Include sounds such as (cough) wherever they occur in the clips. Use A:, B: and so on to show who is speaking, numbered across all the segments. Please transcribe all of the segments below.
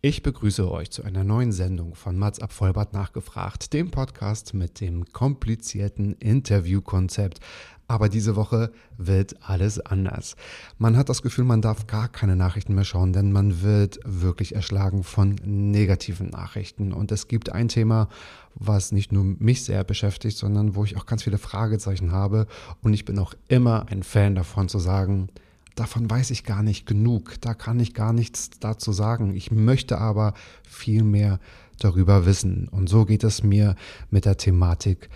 A: Ich begrüße euch zu einer neuen Sendung von Mats ab Vollbart nachgefragt, dem Podcast mit dem komplizierten Interviewkonzept. Aber diese Woche wird alles anders. Man hat das Gefühl, man darf gar keine Nachrichten mehr schauen, denn man wird wirklich erschlagen von negativen Nachrichten. Und es gibt ein Thema, was nicht nur mich sehr beschäftigt, sondern wo ich auch ganz viele Fragezeichen habe. Und ich bin auch immer ein Fan davon zu sagen, davon weiß ich gar nicht genug, da kann ich gar nichts dazu sagen. Ich möchte aber viel mehr darüber wissen. Und so geht es mir mit der Thematik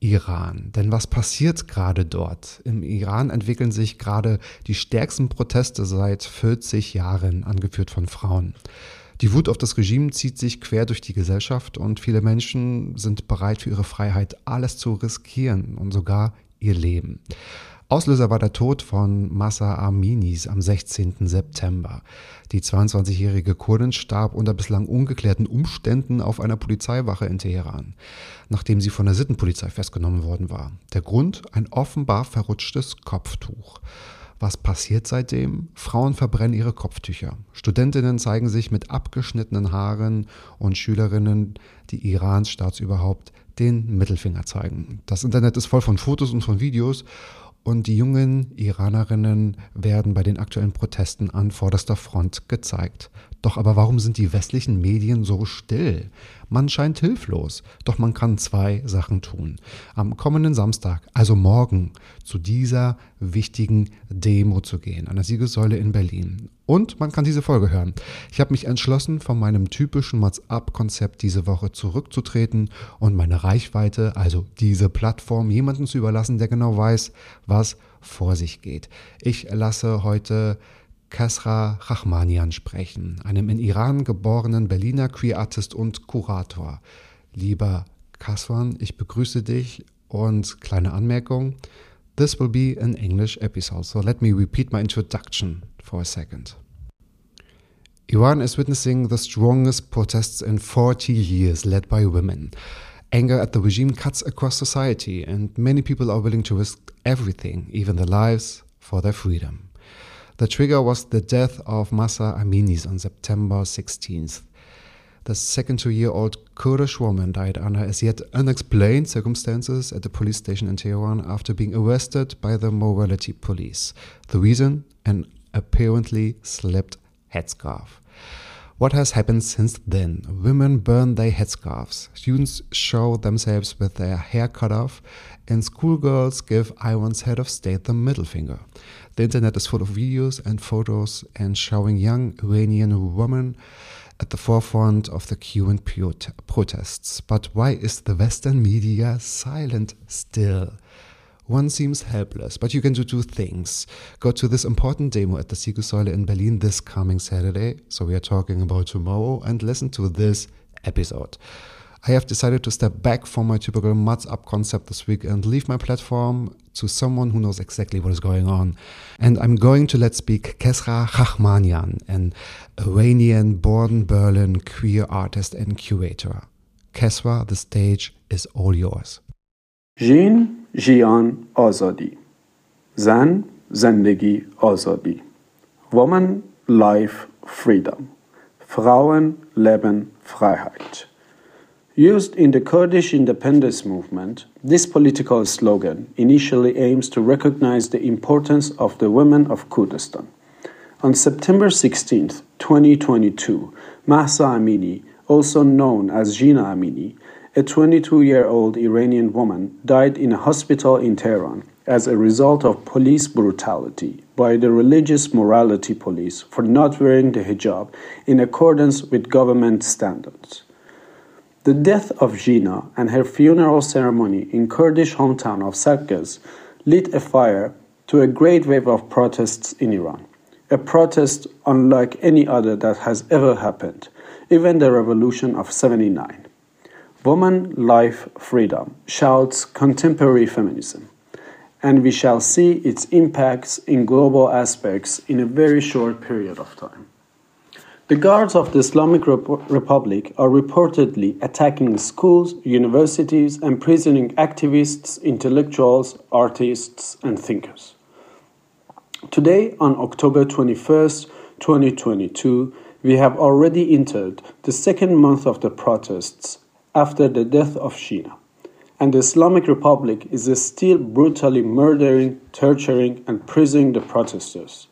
A: Iran. Denn was passiert gerade dort? Im Iran entwickeln sich gerade die stärksten Proteste seit 40 Jahren, angeführt von Frauen. Die Wut auf das Regime zieht sich quer durch die Gesellschaft und viele Menschen sind bereit für ihre Freiheit alles zu riskieren und sogar ihr Leben. Auslöser war der Tod von Massa Aminis am 16. September. Die 22-jährige Kurdin starb unter bislang ungeklärten Umständen auf einer Polizeiwache in Teheran, nachdem sie von der Sittenpolizei festgenommen worden war. Der Grund? Ein offenbar verrutschtes Kopftuch. Was passiert seitdem? Frauen verbrennen ihre Kopftücher. Studentinnen zeigen sich mit abgeschnittenen Haaren und Schülerinnen, die Irans Staatsüberhaupt den Mittelfinger zeigen. Das Internet ist voll von Fotos und von Videos und die jungen Iranerinnen werden bei den aktuellen Protesten an vorderster Front gezeigt. Doch aber warum sind die westlichen Medien so still? Man scheint hilflos, doch man kann zwei Sachen tun. Am kommenden Samstag, also morgen, zu dieser wichtigen Demo zu gehen, an der Siegessäule in Berlin. Und man kann diese Folge hören. Ich habe mich entschlossen, von meinem typischen Mats-Up-Konzept diese Woche zurückzutreten und meine Reichweite, also diese Plattform, jemanden zu überlassen, der genau weiß, was vor sich geht. Ich lasse heute Kasra Rachmanian sprechen, einem in Iran geborenen Berliner Queer Artist und Kurator. Lieber Kaswan, ich begrüße dich und kleine Anmerkung. This will be an English episode, so let me repeat my introduction for a second. Iran is witnessing the strongest protests in 40 years led by women. Anger at the regime cuts across society, and many people are willing to risk everything, even their lives, for their freedom. The trigger was the death of Mahsa Aminis on September 16th. The 72 year old Kurdish woman died under as yet unexplained circumstances at the police station in Tehran after being arrested by the morality police. The reason? An apparently slipped headscarf. What has happened since then? Women burn their headscarves, students show themselves with their hair cut off, and schoolgirls give Iran's head of state the middle finger. The internet is full of videos and photos and showing young Iranian women at the forefront of the prot- protests. But why is the Western media silent still? One seems helpless, but you can do two things. Go to this important demo at the Siegessäule in Berlin this coming Saturday, so we are talking about tomorrow, and listen to this episode. I have decided to step back from my typical Mats Up concept this week and leave my platform to someone who knows exactly what is going on. And I'm going to let speak Kesra Rachmanian, an Iranian born Berlin queer artist and curator. Kesra, the stage is all yours.
B: ژین Jiyan, آزادی زن زندگی آزادی Woman Life Freedom. Frauen Leben Freiheit. Used in the Kurdish independence movement, this political slogan initially aims to recognize the importance of the women of Kurdistan. On September 16, 2022, Mahsa Amini, also known as Gina Amini, a 22 year old Iranian woman, died in a hospital in Tehran as a result of police brutality by the religious morality police for not wearing the hijab in accordance with government standards. The death of Gina and her funeral ceremony in Kurdish hometown of Saqqez lit a fire to a great wave of protests in Iran. A protest unlike any other that has ever happened, even the revolution of 79. Woman, life, freedom shouts contemporary feminism and we shall see its impacts in global aspects in a very short period of time. The guards of the Islamic Rep- Republic are reportedly attacking schools, universities, and prisoning activists, intellectuals, artists, and thinkers. Today, on October 21st, 2022, we have already entered the second month of the protests after the death of Gina and the Islamic Republic is still brutally murdering, torturing, and prisoning the protesters.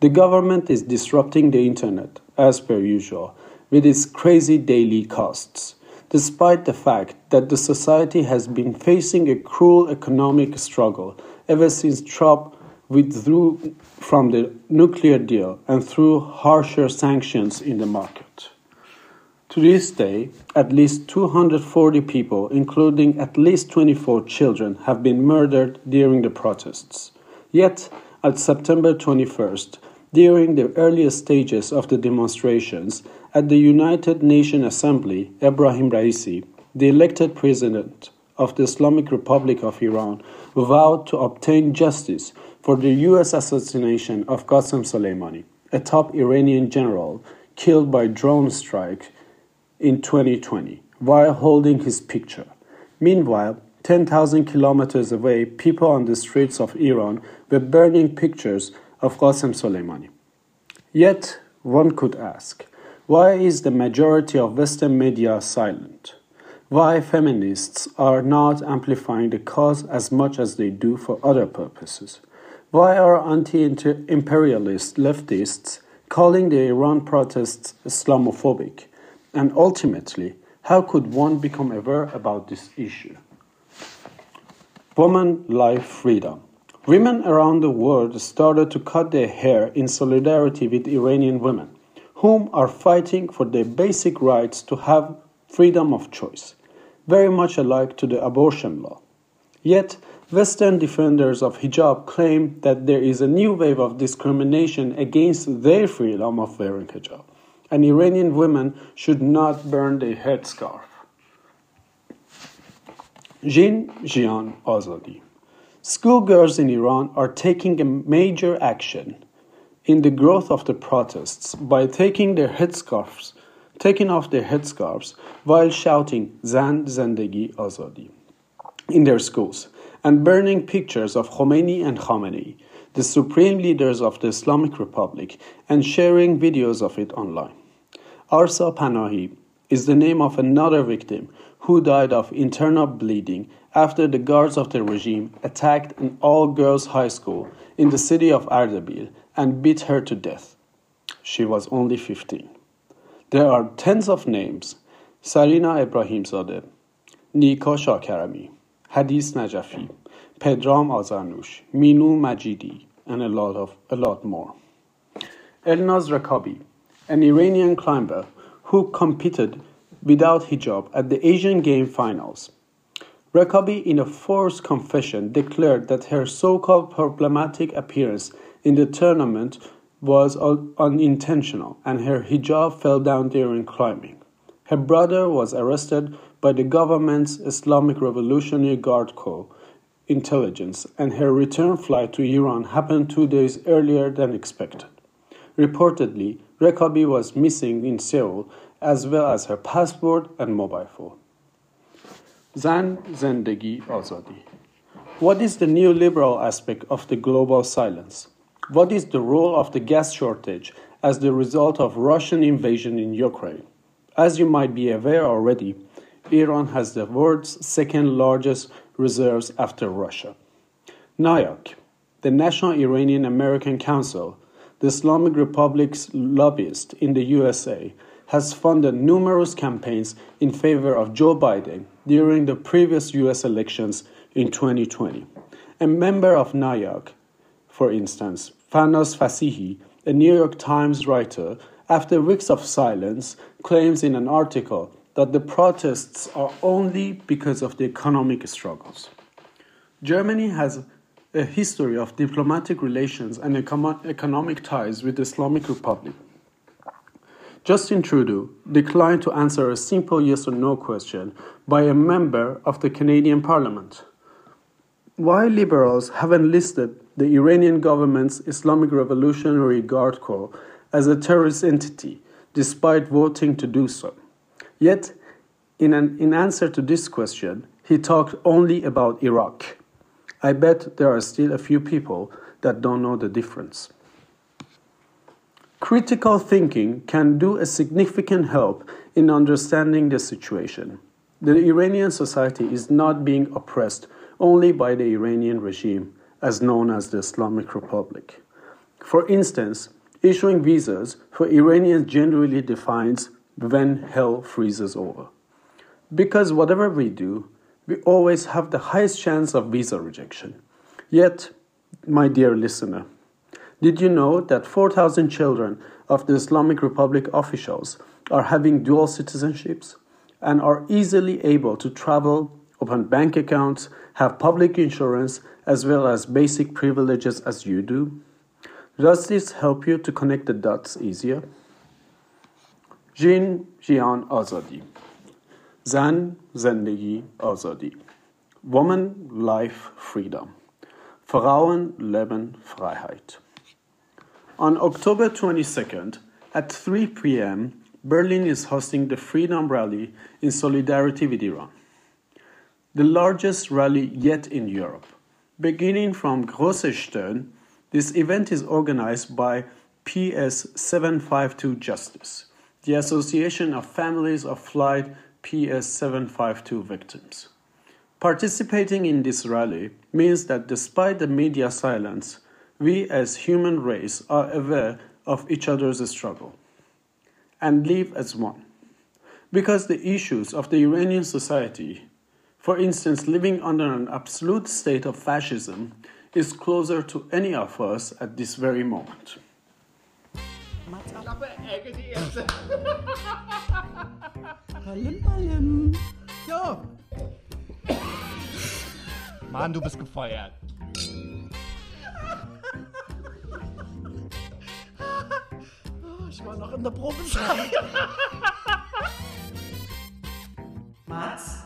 B: The government is disrupting the internet, as per usual, with its crazy daily costs, despite the fact that the society has been facing a cruel economic struggle ever since Trump withdrew from the nuclear deal and threw harsher sanctions in the market. To this day, at least 240 people, including at least 24 children, have been murdered during the protests. Yet, at September 21st, during the earliest stages of the demonstrations, at the United Nations Assembly, Ebrahim Raisi, the elected president of the Islamic Republic of Iran, vowed to obtain justice for the US assassination of Qasem Soleimani, a top Iranian general killed by drone strike in 2020 while holding his picture. Meanwhile, 10,000 kilometers away, people on the streets of Iran were burning pictures of Qasem Soleimani. Yet, one could ask, why is the majority of Western media silent? Why feminists are not amplifying the cause as much as they do for other purposes? Why are anti imperialist leftists calling the Iran protests Islamophobic? And ultimately, how could one become aware about this issue? Woman, life, freedom. Women around the world started to cut their hair in solidarity with Iranian women, whom are fighting for their basic rights to have freedom of choice, very much alike to the abortion law. Yet, Western defenders of hijab claim that there is a new wave of discrimination against their freedom of wearing hijab and Iranian women should not burn their headscarf. Jin Jiyan Azadi. Schoolgirls in Iran are taking a major action in the growth of the protests by taking their headscarves, taking off their headscarves while shouting Zan Zendegi Azadi in their schools and burning pictures of Khomeini and Khamenei, the supreme leaders of the Islamic Republic, and sharing videos of it online. Asra Panahi is the name of another victim who died of internal bleeding after the guards of the regime attacked an all girls high school in the city of Ardabil and beat her to death. She was only 15. There are tens of names Sarina Ebrahimzadeh, Nika Shakarami, Hadis Najafi, Pedram Azarnush, Minu Majidi, and a lot of a lot more. Elnaz Rekabi, an Iranian climber who competed without hijab at the Asian Game finals. Rekabi, in a forced confession, declared that her so called problematic appearance in the tournament was unintentional and her hijab fell down during climbing. Her brother was arrested by the government's Islamic Revolutionary Guard Corps intelligence, and her return flight to Iran happened two days earlier than expected. Reportedly, Rekabi was missing in Seoul, as well as her passport and mobile phone. Zan Zendegi Azadi. What is the neoliberal aspect of the global silence? What is the role of the gas shortage as the result of Russian invasion in Ukraine? As you might be aware already, Iran has the world's second largest reserves after Russia. NIAC, the National Iranian American Council, the Islamic Republic's lobbyist in the USA, has funded numerous campaigns in favor of Joe Biden during the previous US elections in 2020 A member of NIAC, for instance, Farnaz Fassihi, a New York Times writer, after weeks of silence, claims in an article that the protests are only because of the economic struggles. Germany has a history of diplomatic relations and economic ties with the Islamic Republic. Justin Trudeau declined to answer a simple yes or no question by a member of the Canadian Parliament. Why liberals have enlisted the Iranian government's Islamic Revolutionary Guard Corps as a terrorist entity, despite voting to do so? Yet, in, an, in answer to this question, he talked only about Iraq. I bet there are still a few people that don't know the difference. Critical thinking can do a significant help in understanding the situation. The Iranian society is not being oppressed only by the Iranian regime, as known as the Islamic Republic. For instance, issuing visas for Iranians generally defines when hell freezes over. Because whatever we do, we always have the highest chance of visa rejection. Yet, my dear listener, did you know that 4,000 children of the Islamic Republic officials are having dual citizenships and are easily able to travel, open bank accounts, have public insurance, as well as basic privileges as you do? Does this help you to connect the dots easier? Jin Jiyan Azadi Zan Zendegi Azadi Woman Life Freedom Frauen Leben Freiheit on October 22nd at 3 p.m. Berlin is hosting the Freedom Rally in solidarity with Iran. The largest rally yet in Europe. Beginning from Große this event is organized by PS 752 Justice the Association of Families of Flight PS 752 victims. Participating in this rally means that despite the media silence, we as human race are aware of each other's struggle and live as one. Because the issues of the Iranian society, for instance, living under an absolute state of fascism, is closer to any of us at this very moment.
C: Klappe, Ecke, die erste.
D: Ballim, ballim.
C: Mann, du bist gefeuert. in der Probezeit. (laughs) Mats?